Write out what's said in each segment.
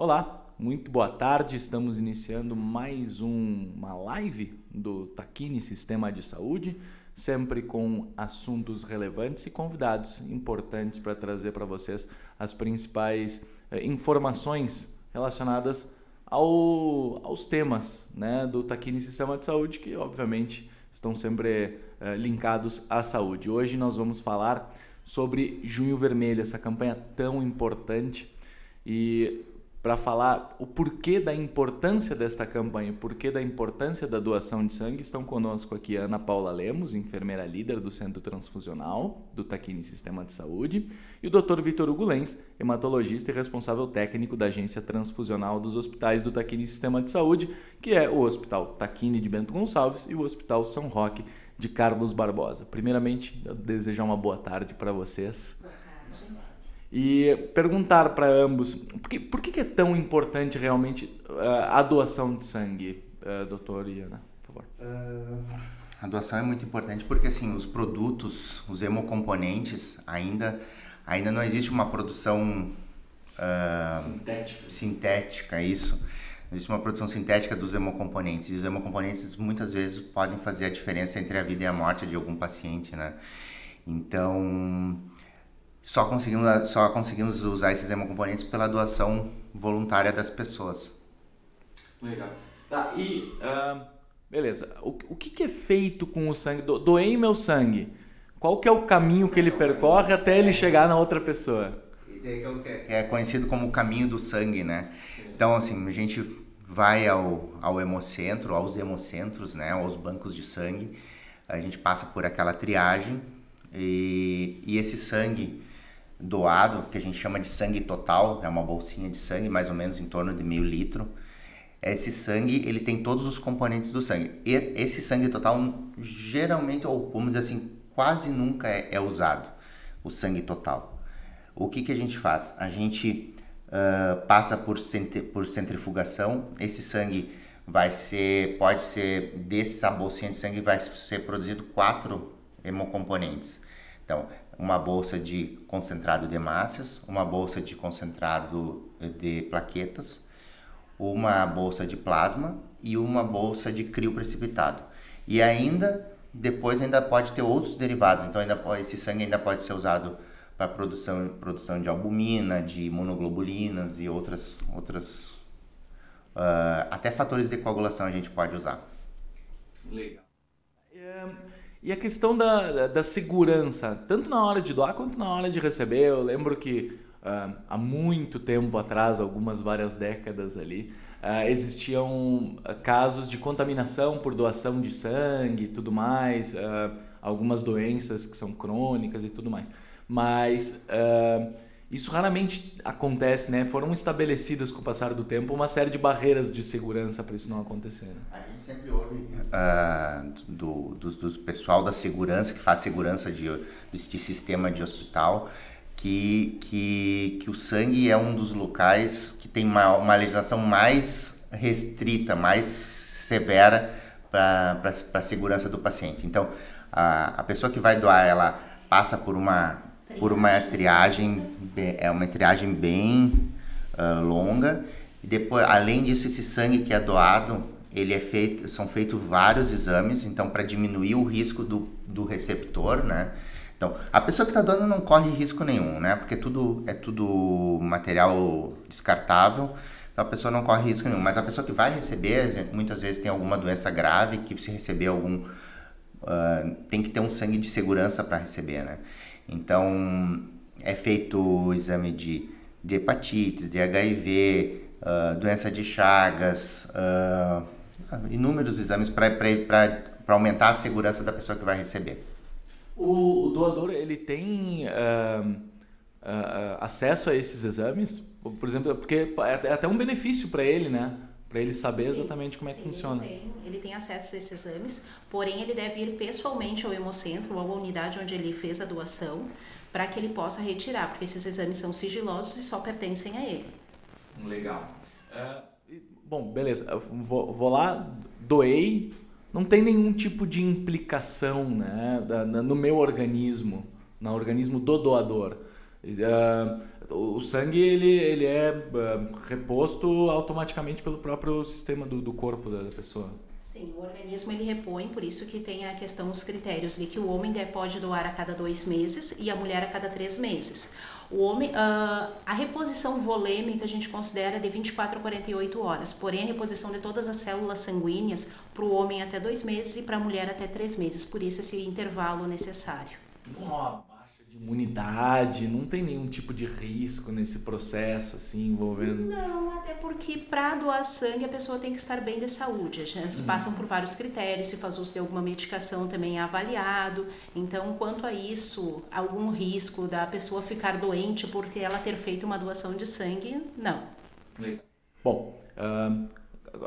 Olá, muito boa tarde. Estamos iniciando mais um, uma live do Taquini Sistema de Saúde, sempre com assuntos relevantes e convidados importantes para trazer para vocês as principais eh, informações relacionadas ao, aos temas né, do Taquini Sistema de Saúde, que obviamente estão sempre eh, linkados à saúde. Hoje nós vamos falar sobre Junho Vermelho, essa campanha tão importante. E para falar o porquê da importância desta campanha, o porquê da importância da doação de sangue, estão conosco aqui Ana Paula Lemos, enfermeira líder do Centro Transfusional do Taquini Sistema de Saúde, e o Dr. Vitor Hugo Lenz, hematologista e responsável técnico da Agência Transfusional dos Hospitais do Taquini Sistema de Saúde, que é o Hospital Taquini de Bento Gonçalves e o Hospital São Roque de Carlos Barbosa. Primeiramente, eu desejar uma boa tarde para vocês e perguntar para ambos por, que, por que é tão importante realmente uh, a doação de sangue, uh, doutor Iana, por favor. Uh, a doação é muito importante porque assim os produtos, os hemocomponentes ainda ainda não existe uma produção sintética. sintética, isso. Existe uma produção sintética dos hemocomponentes e os hemocomponentes muitas vezes podem fazer a diferença entre a vida e a morte de algum paciente, né? Então só conseguimos, só conseguimos usar esses hemocomponentes pela doação voluntária das pessoas. Legal. Tá, e uh, beleza. O, o que, que, é feito com o sangue? Do, doei meu sangue. Qual que é o caminho que ele percorre até ele chegar na outra pessoa? Esse aí que é, é conhecido como o caminho do sangue, né? Então, assim, a gente vai ao, ao hemocentro, aos hemocentros, né? Aos bancos de sangue. A gente passa por aquela triagem e, e esse sangue doado, que a gente chama de sangue total, é uma bolsinha de sangue, mais ou menos em torno de meio litro. Esse sangue, ele tem todos os componentes do sangue. E esse sangue total, geralmente, ou vamos dizer assim, quase nunca é, é usado, o sangue total. O que, que a gente faz? A gente uh, passa por, por centrifugação, esse sangue vai ser, pode ser, dessa bolsinha de sangue vai ser produzido quatro hemocomponentes. Então, uma bolsa de concentrado de hemácias, uma bolsa de concentrado de plaquetas, uma bolsa de plasma e uma bolsa de crio precipitado. E ainda depois ainda pode ter outros derivados, então ainda pode, esse sangue ainda pode ser usado para produção produção de albumina, de imunoglobulinas e outras outras uh, até fatores de coagulação a gente pode usar. Legal. É, e a questão da, da segurança, tanto na hora de doar quanto na hora de receber. Eu lembro que uh, há muito tempo atrás, algumas várias décadas ali, uh, existiam casos de contaminação por doação de sangue e tudo mais, uh, algumas doenças que são crônicas e tudo mais. Mas isso raramente acontece, né? Foram estabelecidas com o passar do tempo uma série de barreiras de segurança para isso não acontecer. Né? A gente sempre ouve uh, do, do, do, pessoal da segurança, que faz segurança de, de sistema de hospital, que, que, que o sangue é um dos locais que tem uma, uma legislação mais restrita, mais severa para a segurança do paciente. Então, a, a pessoa que vai doar, ela passa por uma por uma triagem, é uma triagem bem uh, longa. E depois, além disso, esse sangue que é doado, ele é feito, são feitos vários exames, então para diminuir o risco do, do receptor, né? Então, a pessoa que está doando não corre risco nenhum, né? Porque tudo é tudo material descartável, então a pessoa não corre risco nenhum. Mas a pessoa que vai receber, muitas vezes tem alguma doença grave que se receber algum tem que ter um sangue de segurança para receber, né? Então, é feito o exame de, de hepatites, de HIV, uh, doença de Chagas, uh, inúmeros exames para aumentar a segurança da pessoa que vai receber. O, doador ele tem acesso a esses exames, por exemplo, porque é até um benefício para ele, né? Para ele saber sim, exatamente como é que sim, funciona. Ele tem, ele tem acesso a esses exames, porém ele deve ir pessoalmente ao hemocentro ou à unidade onde ele fez a doação para que ele possa retirar, porque esses exames são sigilosos e só pertencem a ele. Legal. Uh, bom, beleza. Vou, vou, lá, doei, não tem nenhum tipo de implicação né, da, no meu organismo, no organismo do doador. Uh, o sangue ele, ele é uh, reposto automaticamente pelo próprio sistema do, do corpo da pessoa. Sim, o organismo ele repõe, por isso que tem a questão, os critérios de que o homem pode doar a cada dois meses e a mulher a cada três meses. O homem, uh, a reposição volêmica a gente considera de 24 a 48 horas, porém a reposição de todas as células sanguíneas para o homem até dois meses e para a mulher até três meses, por isso esse intervalo necessário. Nossa imunidade, não tem nenhum tipo de risco nesse processo assim envolvendo. Não, até porque para doar sangue a pessoa tem que estar bem de saúde. Eles uhum. passam por vários critérios, se faz uso de alguma medicação também é avaliado. Então, quanto a isso, algum risco da pessoa ficar doente porque ela ter feito uma doação de sangue, não. Bom, uh,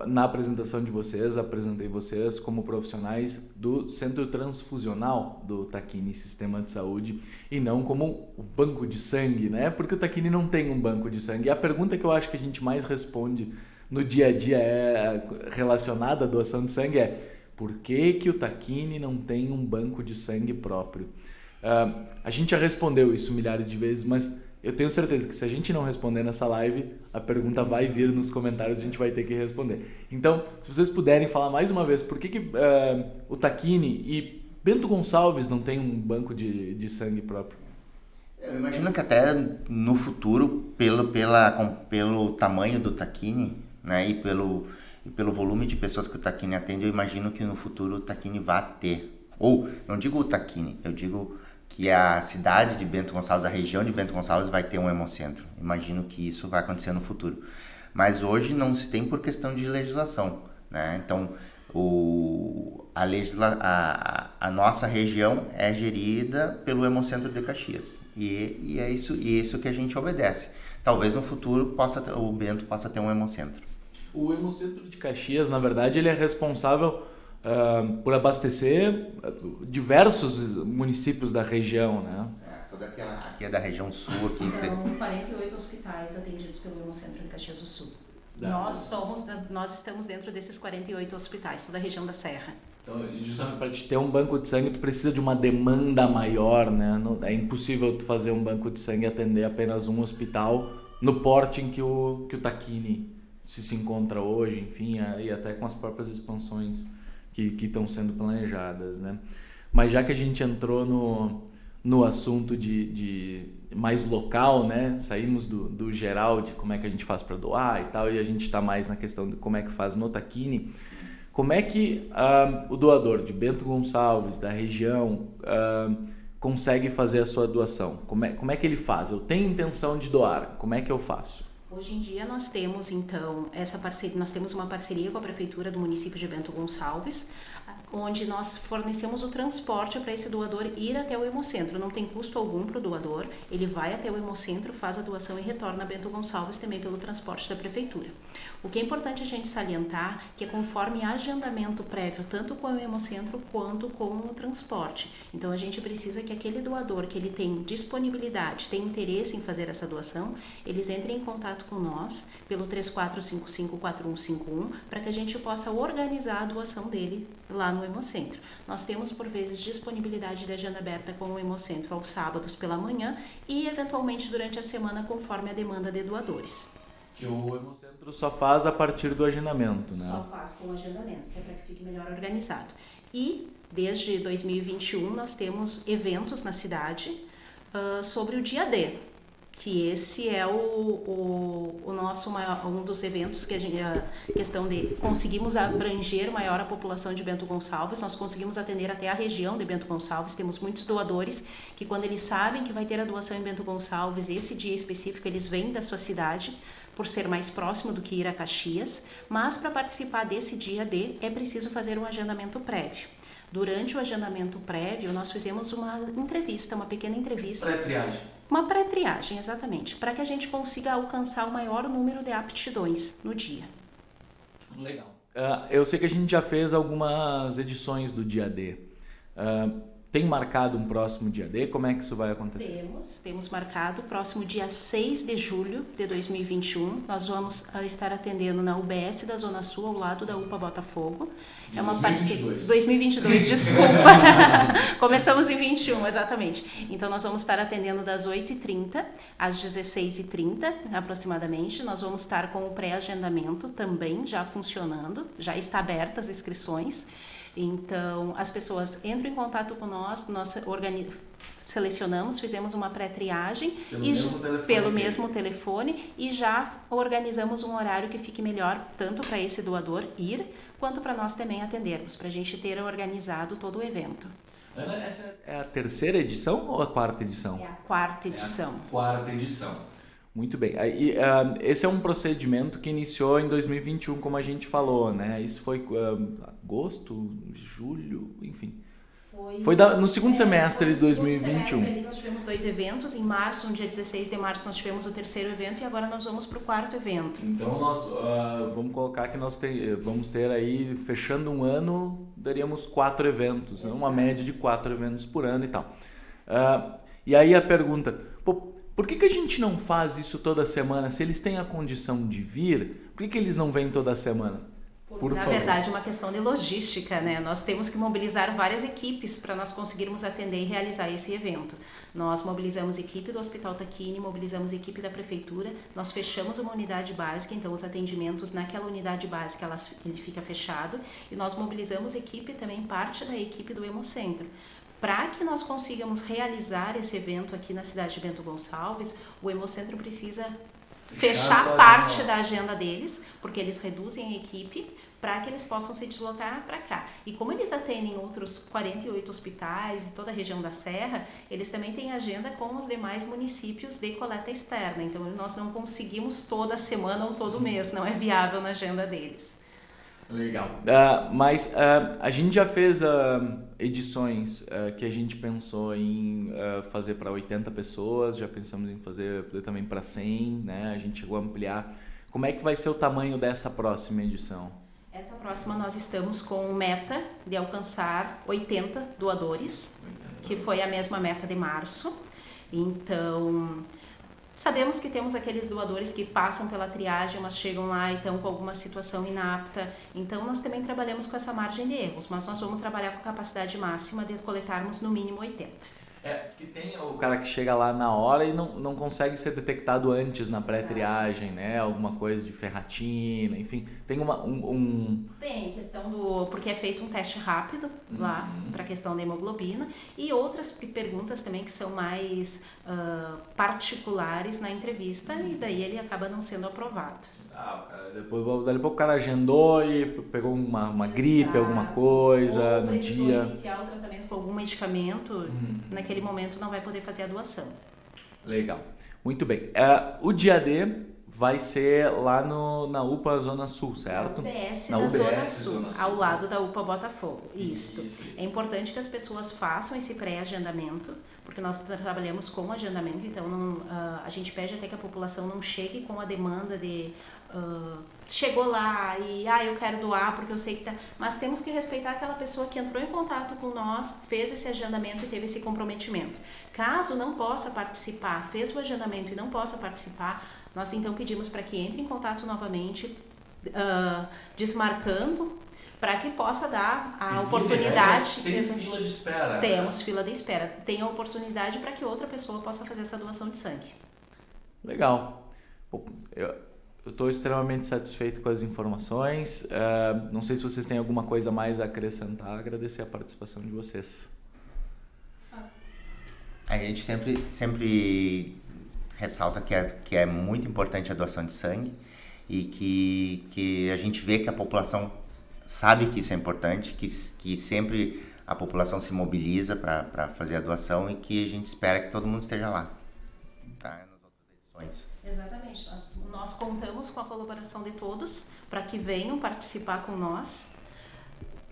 na apresentação de vocês, apresentei vocês como profissionais do Centro Transfusional do Taquini Sistema de Saúde e não como o banco de sangue, né? Porque o Taquini não tem um banco de sangue. E a pergunta que eu acho que a gente mais responde no dia a dia é relacionada à doação de sangue é por que, que o Taquini não tem um banco de sangue próprio? Uh, a gente já respondeu isso milhares de vezes, mas eu tenho certeza que se a gente não responder nessa live, a pergunta vai vir nos comentários e a gente vai ter que responder. Então, se vocês puderem falar mais uma vez, por que, que uh, o Taquini e Bento Gonçalves não tem um banco de, de sangue próprio? Eu imagino que até no futuro, pelo, pela, com, pelo tamanho do Taquini né, e, pelo, e pelo volume de pessoas que o Taquini atende, eu imagino que no futuro o Taquini vá ter. Ou, não digo o Taquini, eu digo que a cidade de Bento Gonçalves, a região de Bento Gonçalves vai ter um hemocentro. Imagino que isso vai acontecer no futuro. Mas hoje não se tem por questão de legislação. Né? Então, o, a, legisla, a, a, nossa região é gerida pelo Hemocentro de Caxias. E, e é isso, e isso que a gente obedece. Talvez no futuro possa o Bento possa ter um Hemocentro. O Hemocentro de Caxias, na verdade, ele é responsável uh, por abastecer diversos municípios da região, né? É, toda aquela, aqui é da região sul. Aqui São 48 hospitais atendidos pelo Hemocentro de Caxias do Sul. Nós somos, nós estamos dentro desses 48 hospitais, toda a região da Serra. Então, justamente para te ter um banco de sangue, tu precisa de uma demanda maior, né? é impossível tu fazer um banco de sangue e atender apenas um hospital no porte em que o que o Taquini se, se encontra hoje, enfim, e até com as próprias expansões que estão sendo planejadas, né? Mas já que a gente entrou no, no assunto de, de mais local, né? Saímos do, do geral de como é que a gente faz para doar e tal, e a gente está mais na questão de como é que faz no Taquini. Como é que uh, o doador de Bento Gonçalves, da região, uh, consegue fazer a sua doação? Como é, como é que ele faz? Eu tenho intenção de doar, como é que eu faço? Hoje em dia nós temos então essa parceria, nós temos uma parceria com a prefeitura do município de Bento Gonçalves, onde nós fornecemos o transporte para esse doador ir até o hemocentro. Não tem custo algum para o doador, ele vai até o hemocentro, faz a doação e retorna a Bento Gonçalves também pelo transporte da prefeitura. O que é importante a gente salientar que é conforme agendamento prévio, tanto com o hemocentro quanto com o transporte. Então a gente precisa que aquele doador que ele tem disponibilidade, tem interesse em fazer essa doação, eles entrem em contato com nós pelo 34554151 para que a gente possa organizar a doação dele lá no Hemocentro. Nós temos, por vezes, disponibilidade de agenda aberta com o Hemocentro aos sábados pela manhã e, eventualmente, durante a semana, conforme a demanda de doadores. Que o Hemocentro só faz a partir do agendamento, né? Só faz com o agendamento, que é para que fique melhor organizado. E, desde 2021, nós temos eventos na cidade uh, sobre o dia D, que esse é o, o, o, nosso maior, um dos eventos que a gente a questão de conseguimos abranger maior a população de Bento Gonçalves nós conseguimos atender até a região de Bento Gonçalves temos muitos doadores que quando eles sabem que vai ter a doação em Bento Gonçalves esse dia específico eles vêm da sua cidade por ser mais próximo do que ir a Caxias, mas para participar desse dia D é preciso fazer um agendamento prévio. Durante o agendamento prévio, nós fizemos uma entrevista, uma pequena entrevista. Pré-triagem. Uma pré-triagem, exatamente, para que a gente consiga alcançar o maior número de aptidões no dia. Legal. Uh, eu sei que a gente já fez algumas edições do dia D. Uh, tem marcado um próximo dia D? Como é que isso vai acontecer? Temos, temos marcado. Próximo dia 6 de julho de 2021, nós vamos uh, estar atendendo na UBS da Zona Sul, ao lado da UPA Botafogo. É uma 2022. parceria. 2022, desculpa. Começamos em 21, exatamente. Então, nós vamos estar atendendo das 8h30 às 16h30, aproximadamente. Nós vamos estar com o pré-agendamento também já funcionando, já está aberta as inscrições. Então, as pessoas entram em contato com nós, nós selecionamos, fizemos uma pré-triagem Pelo e mesmo telefone pelo mesmo telefone e já organizamos um horário que fique melhor tanto para esse doador ir quanto para nós também atendermos, para a gente ter organizado todo o evento. Ana, essa é a terceira edição ou a quarta edição? É a quarta edição. quarta edição. Muito bem. Aí, ah, esse é um procedimento que iniciou em 2021, como a gente falou, né? Isso foi ah, agosto, julho, enfim. Foi da- no segundo semestre foi de no segundo 2021. semestre ali nós tivemos dois eventos. Em março, no dia 16 de março, nós tivemos o terceiro evento e agora nós vamos para o quarto evento. Então nós ah, vamos colocar que nós te- vamos ter aí, fechando um ano, daríamos quatro eventos, né? uma média de quatro eventos por ano e tal. Ah, e aí a pergunta, pô, por que, que a gente não faz isso toda semana? Se eles têm a condição de vir, por que, que eles não vêm toda semana? Por Na favor. verdade, é uma questão de logística, né? Nós temos que mobilizar várias equipes para nós conseguirmos atender e realizar esse evento. Nós mobilizamos equipe do Hospital Taquini, mobilizamos equipe da prefeitura, nós fechamos uma unidade básica, então os atendimentos naquela unidade básica elas, ele fica fechado, e nós mobilizamos equipe também, parte da equipe do Hemocentro. Para que nós consigamos realizar esse evento aqui na cidade de Bento Gonçalves, o Hemocentro precisa Fechar parte da agenda deles, porque eles reduzem a equipe para que eles possam se deslocar para cá. E como eles atendem outros 48 hospitais e toda a região da Serra, eles também têm agenda com os demais municípios de coleta externa. Então nós não conseguimos toda semana ou todo mês, não é viável na agenda deles. Legal. Ah, mas ah, a gente já fez ah, edições que a gente pensou em fazer para 80 pessoas, já pensamos em fazer também para 100, né? A gente chegou a ampliar. Como é que vai ser o tamanho dessa próxima edição? Essa próxima nós estamos com meta de alcançar 80 doadores, que foi a mesma meta de março. Então, sabemos que temos aqueles doadores que passam pela triagem, mas chegam lá e estão com alguma situação inapta. Então, nós também trabalhamos com essa margem de erros, mas nós vamos trabalhar com capacidade máxima de coletarmos no mínimo 80. É, que tem o cara que chega lá na hora e não, não consegue ser detectado antes na pré-triagem, né? Alguma coisa de ferratina, enfim. Tem uma, um, um- Tem questão do. Porque é feito um teste rápido lá para a questão da hemoglobina e outras pe- perguntas também que são mais ah, particulares na entrevista e daí ele acaba não sendo aprovado. Ah, o cara, depois, dali a pouco o cara agendou e pegou uma, uma gripe, Exato. alguma coisa Ou no dia. iniciar o tratamento com algum medicamento, naquele momento não vai poder fazer a doação. Legal. Muito bem. É, o dia D vai ser lá no, na UPA Zona Sul, certo? UBS Na UBS Zona Sul, Zona Sul. ao lado da UPA Botafogo. Isso. Isso. É importante que as pessoas façam esse pré-agendamento, porque nós tra- trabalhamos com agendamento, então não, ah, a gente pede até que a população não chegue com a demanda de ah, chegou lá e ah, eu quero doar porque eu sei que tá. Mas temos que respeitar aquela pessoa que entrou em contato com nós, fez esse agendamento e teve esse comprometimento. Caso não possa participar, fez o agendamento e não possa participar, nós então pedimos para que entre em contato novamente, ah, desmarcando, para que possa dar a oportunidade. Exa- fila de espera. Temos fila de espera. Tem a oportunidade para que outra pessoa possa fazer essa doação de sangue. Legal. Eu estou extremamente satisfeito com as informações. É, não sei se vocês têm alguma coisa a mais a acrescentar. Agradecer a participação de vocês. A gente sempre, sempre ressalta que é, que é muito importante a doação de sangue e que, que a gente vê que a população sabe que isso é importante, que, que sempre a população se mobiliza para fazer a doação e que a gente espera que todo mundo esteja lá. Tá? Nas outras edições. Exatamente. Nós, nós contamos com a colaboração de todos para que venham participar com nós.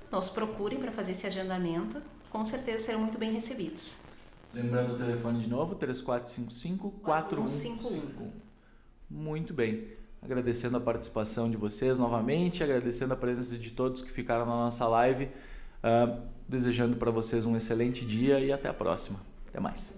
Nos procurem para fazer esse agendamento. Com certeza serão muito bem recebidos. Lembrando o telefone de novo, 3455-4151. Muito bem. Agradecendo a participação de vocês novamente, agradecendo a presença de todos que ficaram na nossa live. Ah, desejando para vocês um excelente dia e até a próxima. Até mais.